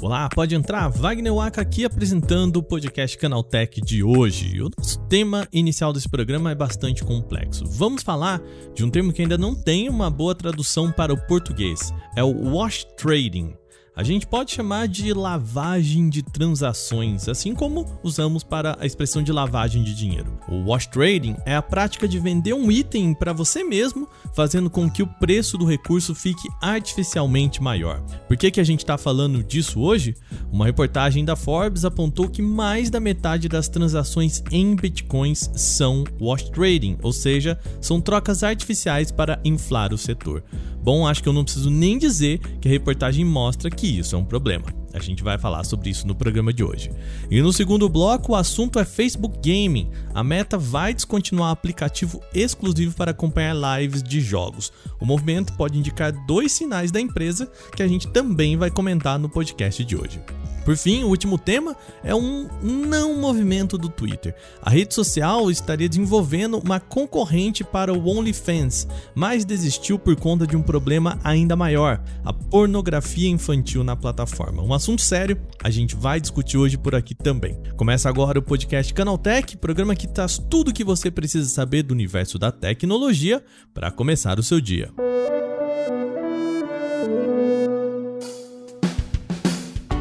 Olá, pode entrar. Wagner Waka aqui apresentando o podcast Canaltech de hoje. O nosso tema inicial desse programa é bastante complexo. Vamos falar de um termo que ainda não tem uma boa tradução para o português. É o wash trading. A gente pode chamar de lavagem de transações, assim como usamos para a expressão de lavagem de dinheiro. O wash trading é a prática de vender um item para você mesmo, fazendo com que o preço do recurso fique artificialmente maior. Por que, que a gente está falando disso hoje? Uma reportagem da Forbes apontou que mais da metade das transações em bitcoins são wash trading, ou seja, são trocas artificiais para inflar o setor. Bom, acho que eu não preciso nem dizer que a reportagem mostra que isso é um problema. A gente vai falar sobre isso no programa de hoje. E no segundo bloco, o assunto é Facebook Gaming. A Meta vai descontinuar aplicativo exclusivo para acompanhar lives de jogos. O movimento pode indicar dois sinais da empresa que a gente também vai comentar no podcast de hoje. Por fim, o último tema é um não movimento do Twitter. A rede social estaria desenvolvendo uma concorrente para o OnlyFans, mas desistiu por conta de um problema ainda maior: a pornografia infantil na plataforma. Assunto sério, a gente vai discutir hoje por aqui também. Começa agora o podcast Canaltech, programa que traz tudo o que você precisa saber do universo da tecnologia para começar o seu dia.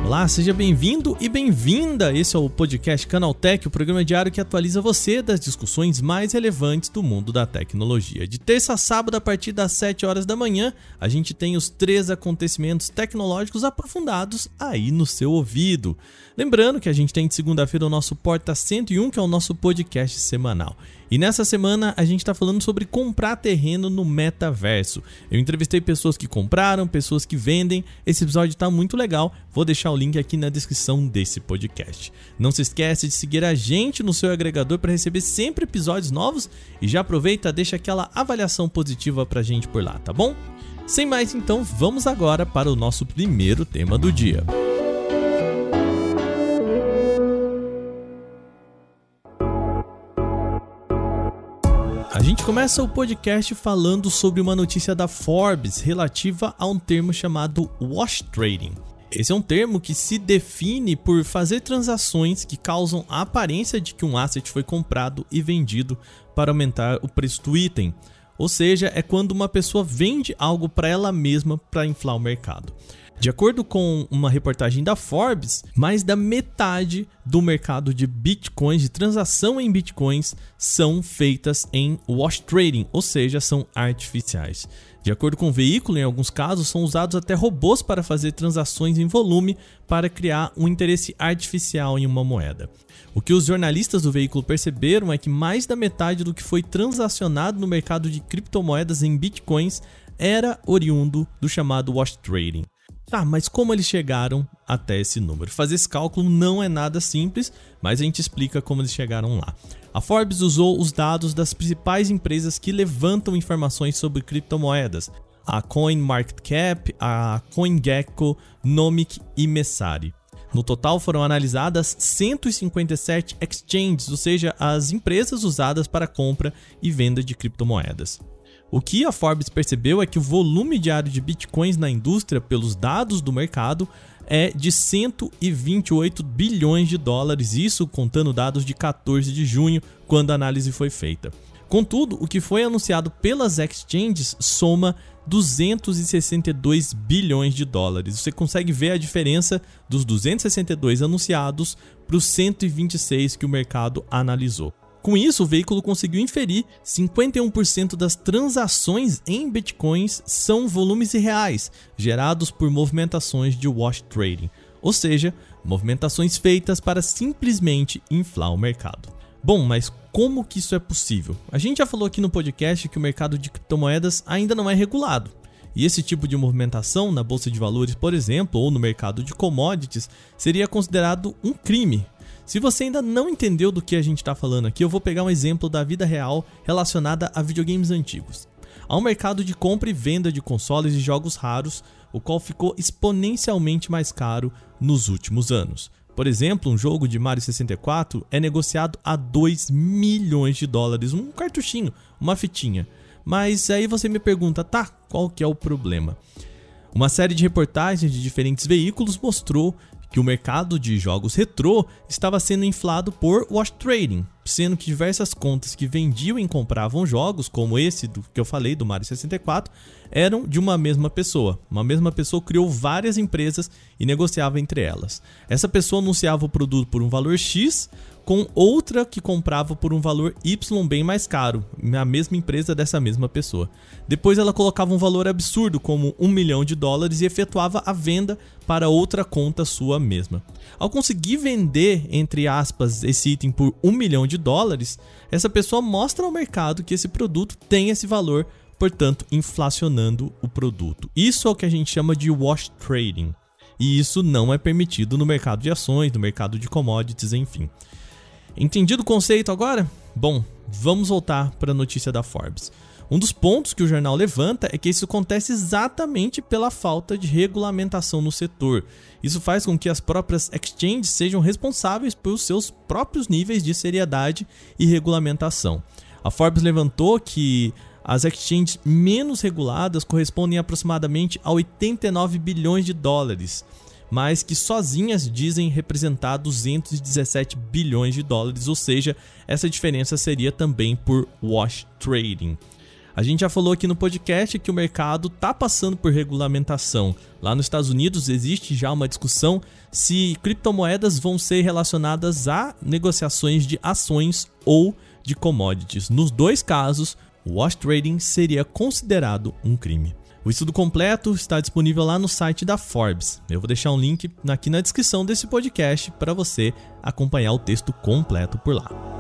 Olá, seja bem-vindo e bem-vinda. Esse é o podcast Canaltech, o programa diário que atualiza você das discussões mais relevantes do mundo da tecnologia. De terça a sábado, a partir das 7 horas da manhã, a gente tem os três acontecimentos tecnológicos aprofundados aí no seu ouvido. Lembrando que a gente tem de segunda-feira o nosso Porta 101, que é o nosso podcast semanal. E nessa semana a gente está falando sobre comprar terreno no metaverso. Eu entrevistei pessoas que compraram, pessoas que vendem. Esse episódio está muito legal. Vou deixar o link aqui na descrição desse podcast. Não se esquece de seguir a gente no seu agregador para receber sempre episódios novos e já aproveita, deixa aquela avaliação positiva para a gente por lá, tá bom? Sem mais, então, vamos agora para o nosso primeiro tema do dia. A gente começa o podcast falando sobre uma notícia da Forbes relativa a um termo chamado wash trading. Esse é um termo que se define por fazer transações que causam a aparência de que um asset foi comprado e vendido para aumentar o preço do item. Ou seja, é quando uma pessoa vende algo para ela mesma para inflar o mercado. De acordo com uma reportagem da Forbes, mais da metade do mercado de bitcoins, de transação em bitcoins, são feitas em wash trading, ou seja, são artificiais. De acordo com o veículo, em alguns casos são usados até robôs para fazer transações em volume para criar um interesse artificial em uma moeda. O que os jornalistas do veículo perceberam é que mais da metade do que foi transacionado no mercado de criptomoedas em bitcoins era oriundo do chamado wash trading. Tá, mas como eles chegaram até esse número? Fazer esse cálculo não é nada simples, mas a gente explica como eles chegaram lá. A Forbes usou os dados das principais empresas que levantam informações sobre criptomoedas: a CoinMarketCap, a CoinGecko, Nomic e Messari. No total foram analisadas 157 exchanges, ou seja, as empresas usadas para compra e venda de criptomoedas. O que a Forbes percebeu é que o volume diário de bitcoins na indústria, pelos dados do mercado, é de 128 bilhões de dólares, isso contando dados de 14 de junho, quando a análise foi feita. Contudo, o que foi anunciado pelas exchanges soma 262 bilhões de dólares. Você consegue ver a diferença dos 262 anunciados para os 126 que o mercado analisou. Com isso, o veículo conseguiu inferir 51% das transações em bitcoins são volumes reais, gerados por movimentações de wash trading, ou seja, movimentações feitas para simplesmente inflar o mercado. Bom, mas como que isso é possível? A gente já falou aqui no podcast que o mercado de criptomoedas ainda não é regulado. E esse tipo de movimentação na bolsa de valores, por exemplo, ou no mercado de commodities, seria considerado um crime, se você ainda não entendeu do que a gente está falando aqui, eu vou pegar um exemplo da vida real relacionada a videogames antigos. Há um mercado de compra e venda de consoles e jogos raros, o qual ficou exponencialmente mais caro nos últimos anos. Por exemplo, um jogo de Mario 64 é negociado a 2 milhões de dólares, um cartuchinho, uma fitinha. Mas aí você me pergunta, tá, qual que é o problema? Uma série de reportagens de diferentes veículos mostrou que o mercado de jogos retrô estava sendo inflado por wash trading, sendo que diversas contas que vendiam e compravam jogos, como esse do que eu falei do Mario 64, eram de uma mesma pessoa. Uma mesma pessoa criou várias empresas e negociava entre elas. Essa pessoa anunciava o produto por um valor X, com outra que comprava por um valor Y bem mais caro, na mesma empresa dessa mesma pessoa. Depois ela colocava um valor absurdo, como um milhão de dólares, e efetuava a venda para outra conta sua mesma. Ao conseguir vender, entre aspas, esse item por um milhão de dólares, essa pessoa mostra ao mercado que esse produto tem esse valor, portanto, inflacionando o produto. Isso é o que a gente chama de wash trading. E isso não é permitido no mercado de ações, no mercado de commodities, enfim. Entendido o conceito agora? Bom, vamos voltar para a notícia da Forbes. Um dos pontos que o jornal levanta é que isso acontece exatamente pela falta de regulamentação no setor. Isso faz com que as próprias exchanges sejam responsáveis pelos seus próprios níveis de seriedade e regulamentação. A Forbes levantou que as exchanges menos reguladas correspondem aproximadamente a 89 bilhões de dólares mas que sozinhas dizem representar 217 bilhões de dólares, ou seja, essa diferença seria também por wash trading. A gente já falou aqui no podcast que o mercado está passando por regulamentação. Lá nos Estados Unidos existe já uma discussão se criptomoedas vão ser relacionadas a negociações de ações ou de commodities. Nos dois casos, o wash trading seria considerado um crime. O estudo completo está disponível lá no site da Forbes. Eu vou deixar um link aqui na descrição desse podcast para você acompanhar o texto completo por lá.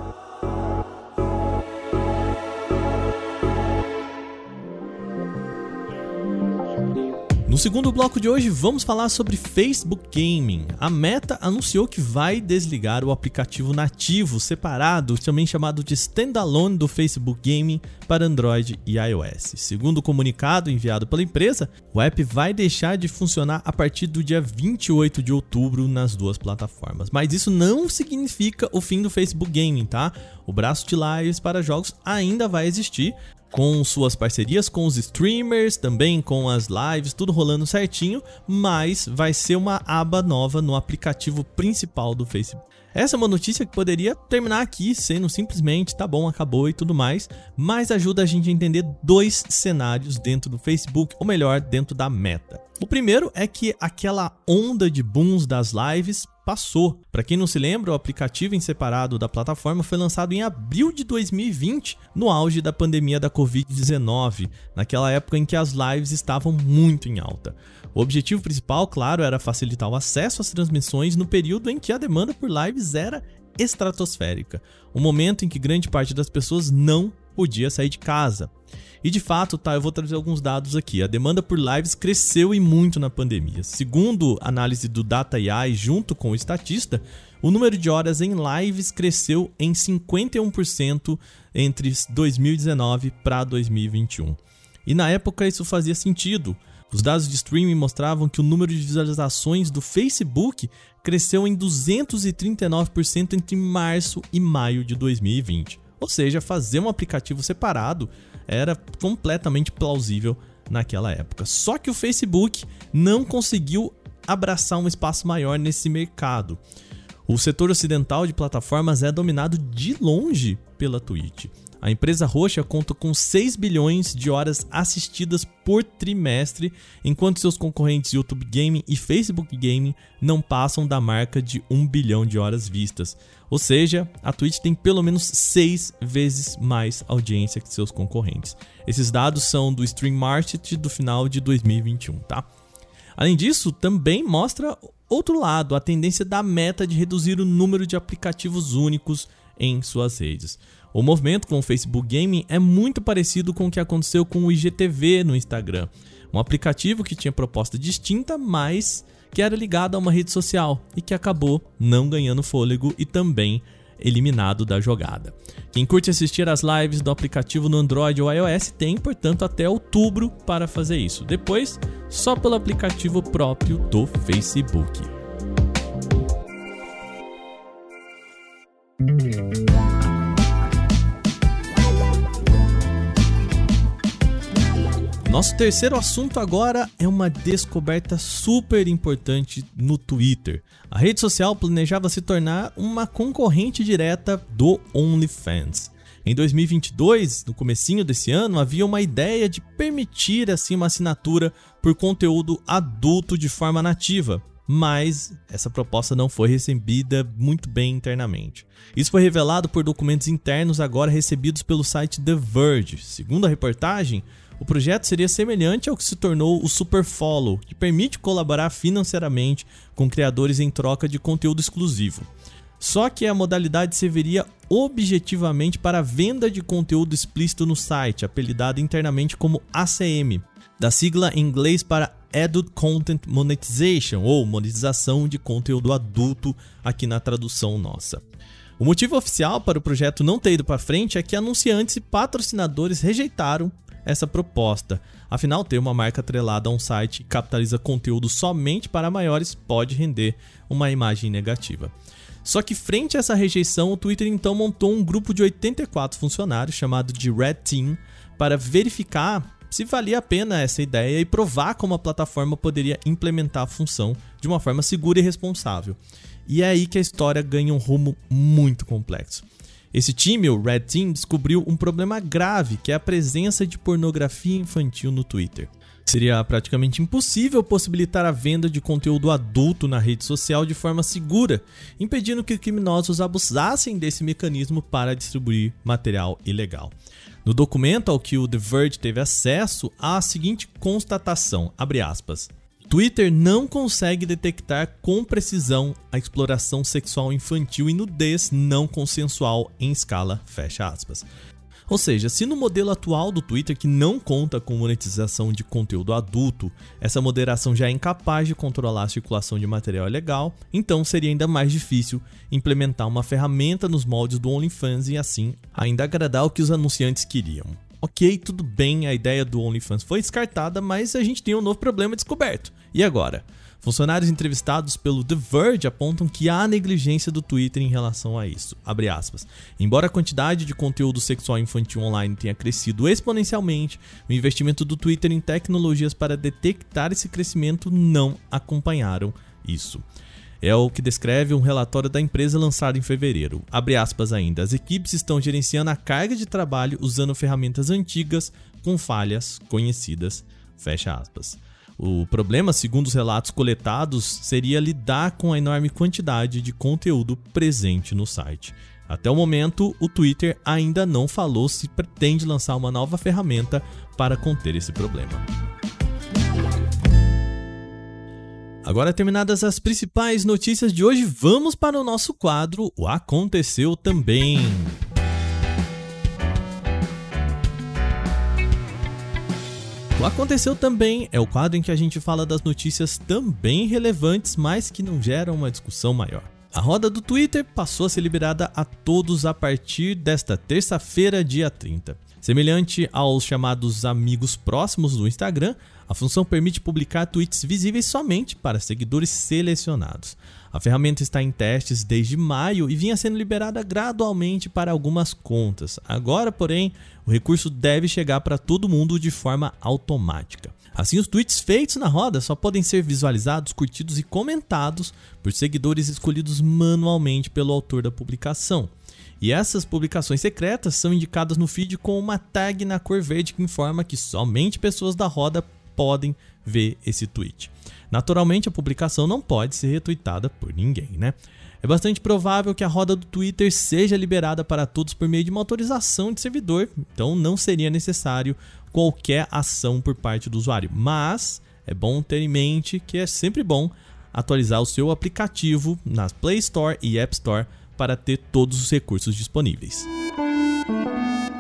No segundo bloco de hoje, vamos falar sobre Facebook Gaming. A Meta anunciou que vai desligar o aplicativo nativo separado, também chamado de Standalone do Facebook Gaming, para Android e iOS. Segundo o comunicado enviado pela empresa, o app vai deixar de funcionar a partir do dia 28 de outubro nas duas plataformas. Mas isso não significa o fim do Facebook Gaming, tá? O braço de lives para jogos ainda vai existir, com suas parcerias com os streamers, também com as lives, tudo rolando certinho, mas vai ser uma aba nova no aplicativo principal do Facebook. Essa é uma notícia que poderia terminar aqui sendo simplesmente tá bom, acabou e tudo mais, mas ajuda a gente a entender dois cenários dentro do Facebook, ou melhor, dentro da meta. O primeiro é que aquela onda de booms das lives passou. Para quem não se lembra, o aplicativo em separado da plataforma foi lançado em abril de 2020, no auge da pandemia da Covid-19, naquela época em que as lives estavam muito em alta. O objetivo principal, claro, era facilitar o acesso às transmissões no período em que a demanda por lives era estratosférica, um momento em que grande parte das pessoas não podia sair de casa. E de fato, tá, eu vou trazer alguns dados aqui. A demanda por lives cresceu e muito na pandemia. Segundo análise do Data AI junto com o estatista, o número de horas em lives cresceu em 51% entre 2019 para 2021. E na época isso fazia sentido. Os dados de streaming mostravam que o número de visualizações do Facebook cresceu em 239% entre março e maio de 2020. Ou seja, fazer um aplicativo separado era completamente plausível naquela época. Só que o Facebook não conseguiu abraçar um espaço maior nesse mercado. O setor ocidental de plataformas é dominado de longe pela Twitch. A empresa roxa conta com 6 bilhões de horas assistidas por trimestre, enquanto seus concorrentes YouTube Gaming e Facebook Gaming não passam da marca de 1 bilhão de horas vistas. Ou seja, a Twitch tem pelo menos 6 vezes mais audiência que seus concorrentes. Esses dados são do Stream Market do final de 2021, tá? Além disso, também mostra outro lado, a tendência da meta de reduzir o número de aplicativos únicos em suas redes. O movimento com o Facebook Gaming é muito parecido com o que aconteceu com o IGTV no Instagram, um aplicativo que tinha proposta distinta, mas que era ligado a uma rede social e que acabou não ganhando fôlego e também eliminado da jogada. Quem curte assistir às lives do aplicativo no Android ou iOS tem, portanto, até outubro para fazer isso. Depois, só pelo aplicativo próprio do Facebook. Nosso terceiro assunto agora é uma descoberta super importante no Twitter. A rede social planejava se tornar uma concorrente direta do OnlyFans. Em 2022, no comecinho desse ano, havia uma ideia de permitir assim uma assinatura por conteúdo adulto de forma nativa, mas essa proposta não foi recebida muito bem internamente. Isso foi revelado por documentos internos agora recebidos pelo site The Verge. Segundo a reportagem, o projeto seria semelhante ao que se tornou o Super Follow, que permite colaborar financeiramente com criadores em troca de conteúdo exclusivo. Só que a modalidade serviria objetivamente para a venda de conteúdo explícito no site, apelidado internamente como ACM, da sigla em inglês para Adult Content Monetization, ou monetização de conteúdo adulto aqui na tradução nossa. O motivo oficial para o projeto não ter ido para frente é que anunciantes e patrocinadores rejeitaram essa proposta. Afinal, ter uma marca atrelada a um site que capitaliza conteúdo somente para maiores pode render uma imagem negativa. Só que frente a essa rejeição, o Twitter então montou um grupo de 84 funcionários chamado de Red Team para verificar se valia a pena essa ideia e provar como a plataforma poderia implementar a função de uma forma segura e responsável. E é aí que a história ganha um rumo muito complexo. Esse time, o Red Team, descobriu um problema grave, que é a presença de pornografia infantil no Twitter. Seria praticamente impossível possibilitar a venda de conteúdo adulto na rede social de forma segura, impedindo que criminosos abusassem desse mecanismo para distribuir material ilegal. No documento ao que o The Verge teve acesso, há a seguinte constatação, aspas, Twitter não consegue detectar com precisão a exploração sexual infantil e nudez não consensual em escala, fecha aspas. Ou seja, se no modelo atual do Twitter, que não conta com monetização de conteúdo adulto, essa moderação já é incapaz de controlar a circulação de material ilegal, então seria ainda mais difícil implementar uma ferramenta nos moldes do OnlyFans e assim ainda agradar o que os anunciantes queriam. Ok, tudo bem, a ideia do OnlyFans foi descartada, mas a gente tem um novo problema descoberto. E agora? Funcionários entrevistados pelo The Verge apontam que há negligência do Twitter em relação a isso. Embora a quantidade de conteúdo sexual infantil online tenha crescido exponencialmente, o investimento do Twitter em tecnologias para detectar esse crescimento não acompanharam isso. É o que descreve um relatório da empresa lançado em fevereiro. Abre aspas ainda. As equipes estão gerenciando a carga de trabalho usando ferramentas antigas com falhas conhecidas. Fecha aspas. O problema, segundo os relatos coletados, seria lidar com a enorme quantidade de conteúdo presente no site. Até o momento, o Twitter ainda não falou se pretende lançar uma nova ferramenta para conter esse problema. Agora terminadas as principais notícias de hoje, vamos para o nosso quadro O Aconteceu Também. O Aconteceu Também é o quadro em que a gente fala das notícias também relevantes, mas que não geram uma discussão maior. A roda do Twitter passou a ser liberada a todos a partir desta terça-feira, dia 30. Semelhante aos chamados amigos próximos do Instagram, a função permite publicar tweets visíveis somente para seguidores selecionados. A ferramenta está em testes desde maio e vinha sendo liberada gradualmente para algumas contas. Agora, porém, o recurso deve chegar para todo mundo de forma automática. Assim, os tweets feitos na roda só podem ser visualizados, curtidos e comentados por seguidores escolhidos manualmente pelo autor da publicação. E essas publicações secretas são indicadas no feed com uma tag na cor verde que informa que somente pessoas da roda podem ver esse tweet. Naturalmente, a publicação não pode ser retweetada por ninguém, né? É bastante provável que a roda do Twitter seja liberada para todos por meio de uma autorização de servidor, então não seria necessário qualquer ação por parte do usuário. Mas é bom ter em mente que é sempre bom atualizar o seu aplicativo na Play Store e App Store para ter todos os recursos disponíveis.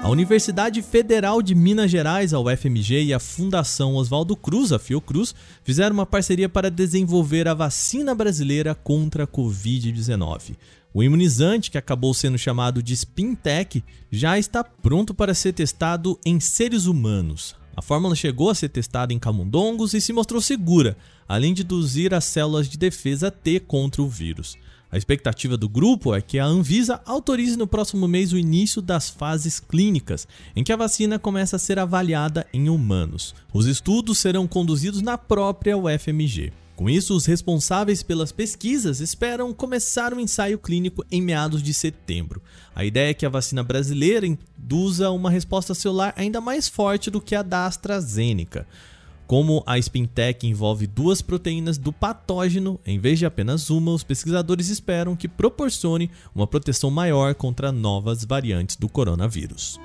A Universidade Federal de Minas Gerais, a UFMG, e a Fundação Oswaldo Cruz, a Fiocruz, fizeram uma parceria para desenvolver a vacina brasileira contra a Covid-19. O imunizante, que acabou sendo chamado de Spintec, já está pronto para ser testado em seres humanos. A fórmula chegou a ser testada em camundongos e se mostrou segura, além de induzir as células de defesa T contra o vírus. A expectativa do grupo é que a Anvisa autorize no próximo mês o início das fases clínicas, em que a vacina começa a ser avaliada em humanos. Os estudos serão conduzidos na própria UFMG. Com isso, os responsáveis pelas pesquisas esperam começar o um ensaio clínico em meados de setembro. A ideia é que a vacina brasileira induza uma resposta celular ainda mais forte do que a da AstraZeneca. Como a Spintec envolve duas proteínas do patógeno em vez de apenas uma, os pesquisadores esperam que proporcione uma proteção maior contra novas variantes do coronavírus.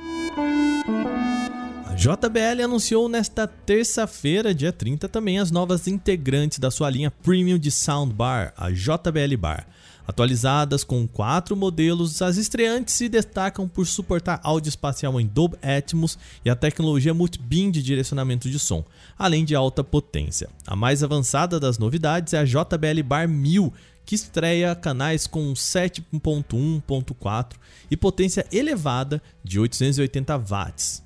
A JBL anunciou nesta terça-feira, dia 30, também as novas integrantes da sua linha Premium de Soundbar, a JBL Bar. Atualizadas com quatro modelos, as estreantes se destacam por suportar áudio espacial em Dolby Atmos e a tecnologia multibeam de direcionamento de som, além de alta potência. A mais avançada das novidades é a JBL Bar 1000, que estreia canais com 7.1.4 e potência elevada de 880 watts.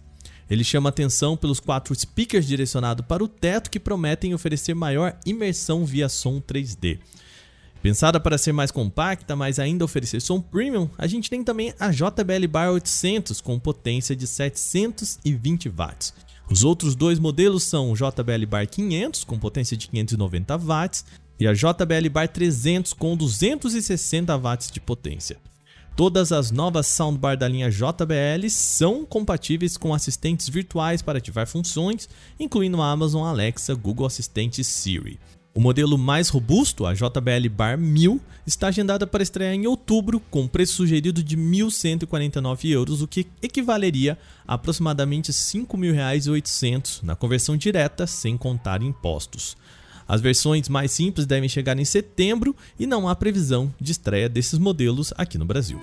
Ele chama atenção pelos quatro speakers direcionados para o teto que prometem oferecer maior imersão via som 3D. Pensada para ser mais compacta, mas ainda oferecer som premium, a gente tem também a JBL Bar 800 com potência de 720 watts. Os outros dois modelos são o JBL Bar 500 com potência de 590 watts e a JBL Bar 300 com 260 watts de potência. Todas as novas soundbar da linha JBL são compatíveis com assistentes virtuais para ativar funções, incluindo a Amazon Alexa, Google Assistente e Siri. O modelo mais robusto, a JBL Bar 1000, está agendada para estrear em outubro, com preço sugerido de 1.149 euros, o que equivaleria a aproximadamente R$ 5.800 na conversão direta, sem contar impostos. As versões mais simples devem chegar em setembro e não há previsão de estreia desses modelos aqui no Brasil.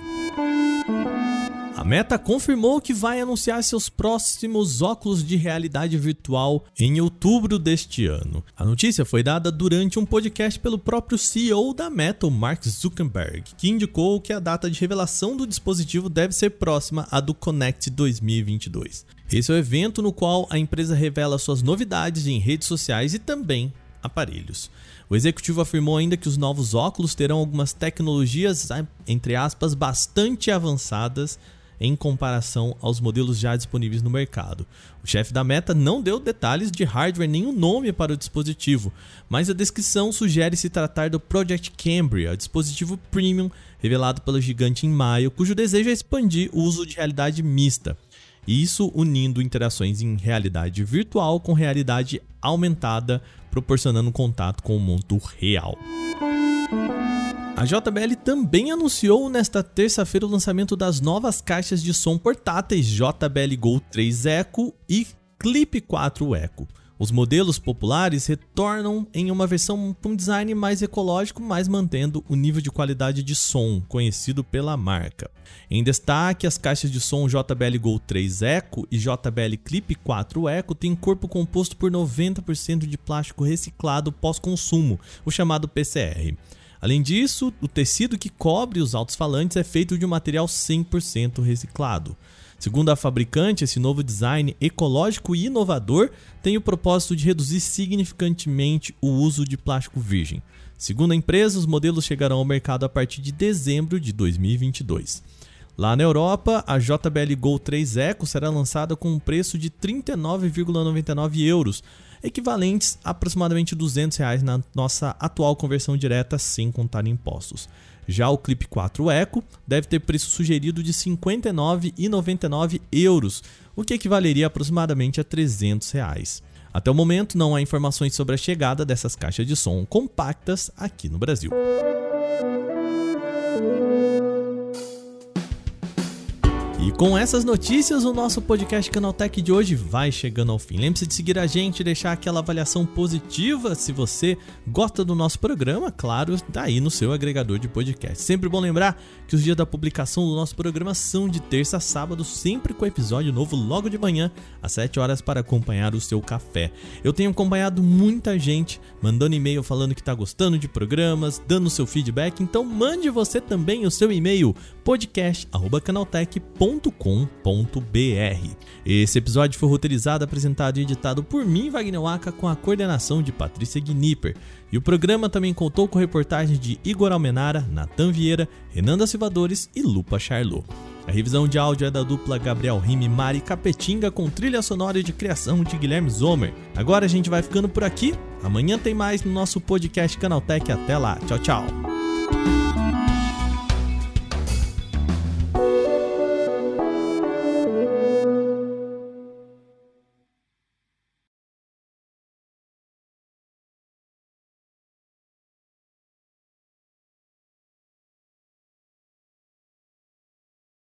A Meta confirmou que vai anunciar seus próximos óculos de realidade virtual em outubro deste ano. A notícia foi dada durante um podcast pelo próprio CEO da Meta, Mark Zuckerberg, que indicou que a data de revelação do dispositivo deve ser próxima à do Connect 2022. Esse é o evento no qual a empresa revela suas novidades em redes sociais e também aparelhos. O executivo afirmou ainda que os novos óculos terão algumas tecnologias, entre aspas, bastante avançadas em comparação aos modelos já disponíveis no mercado. O chefe da Meta não deu detalhes de hardware nem o nome para o dispositivo, mas a descrição sugere se tratar do Project Cambria, dispositivo premium revelado pelo gigante em maio, cujo desejo é expandir o uso de realidade mista. Isso unindo interações em realidade virtual com realidade aumentada, proporcionando contato com o mundo real. A JBL também anunciou nesta terça-feira o lançamento das novas caixas de som portáteis JBL Go 3 Eco e Clip 4 Eco. Os modelos populares retornam em uma versão com design mais ecológico, mas mantendo o nível de qualidade de som conhecido pela marca. Em destaque, as caixas de som JBL Go 3 Eco e JBL Clip 4 Eco têm corpo composto por 90% de plástico reciclado pós-consumo, o chamado PCR. Além disso, o tecido que cobre os altos-falantes é feito de um material 100% reciclado. Segundo a fabricante, esse novo design ecológico e inovador tem o propósito de reduzir significantemente o uso de plástico virgem. Segundo a empresa, os modelos chegarão ao mercado a partir de dezembro de 2022. Lá na Europa, a JBL Go 3 Eco será lançada com um preço de 39,99 euros, equivalentes a aproximadamente 200 reais na nossa atual conversão direta sem contar impostos. Já o Clip 4 Eco deve ter preço sugerido de 59,99 euros, o que equivaleria aproximadamente a 300 reais. Até o momento não há informações sobre a chegada dessas caixas de som compactas aqui no Brasil. E com essas notícias, o nosso podcast Canaltech de hoje vai chegando ao fim. Lembre-se de seguir a gente, deixar aquela avaliação positiva se você gosta do nosso programa, claro, daí no seu agregador de podcast. Sempre bom lembrar que os dias da publicação do nosso programa são de terça a sábado, sempre com episódio novo logo de manhã, às 7 horas, para acompanhar o seu café. Eu tenho acompanhado muita gente mandando e-mail falando que está gostando de programas, dando seu feedback, então mande você também o seu e-mail podcast@canaltech.com Esse episódio foi roteirizado, apresentado e editado por mim, Wagner Waka, com a coordenação de Patrícia Gnipper. E o programa também contou com reportagens de Igor Almenara, Natan Vieira, Renanda Silvadores e Lupa Charlot. A revisão de áudio é da dupla Gabriel Rime Mari Capetinga com trilha sonora de criação de Guilherme Zomer. Agora a gente vai ficando por aqui. Amanhã tem mais no nosso podcast Canaltech. Até lá. Tchau, tchau.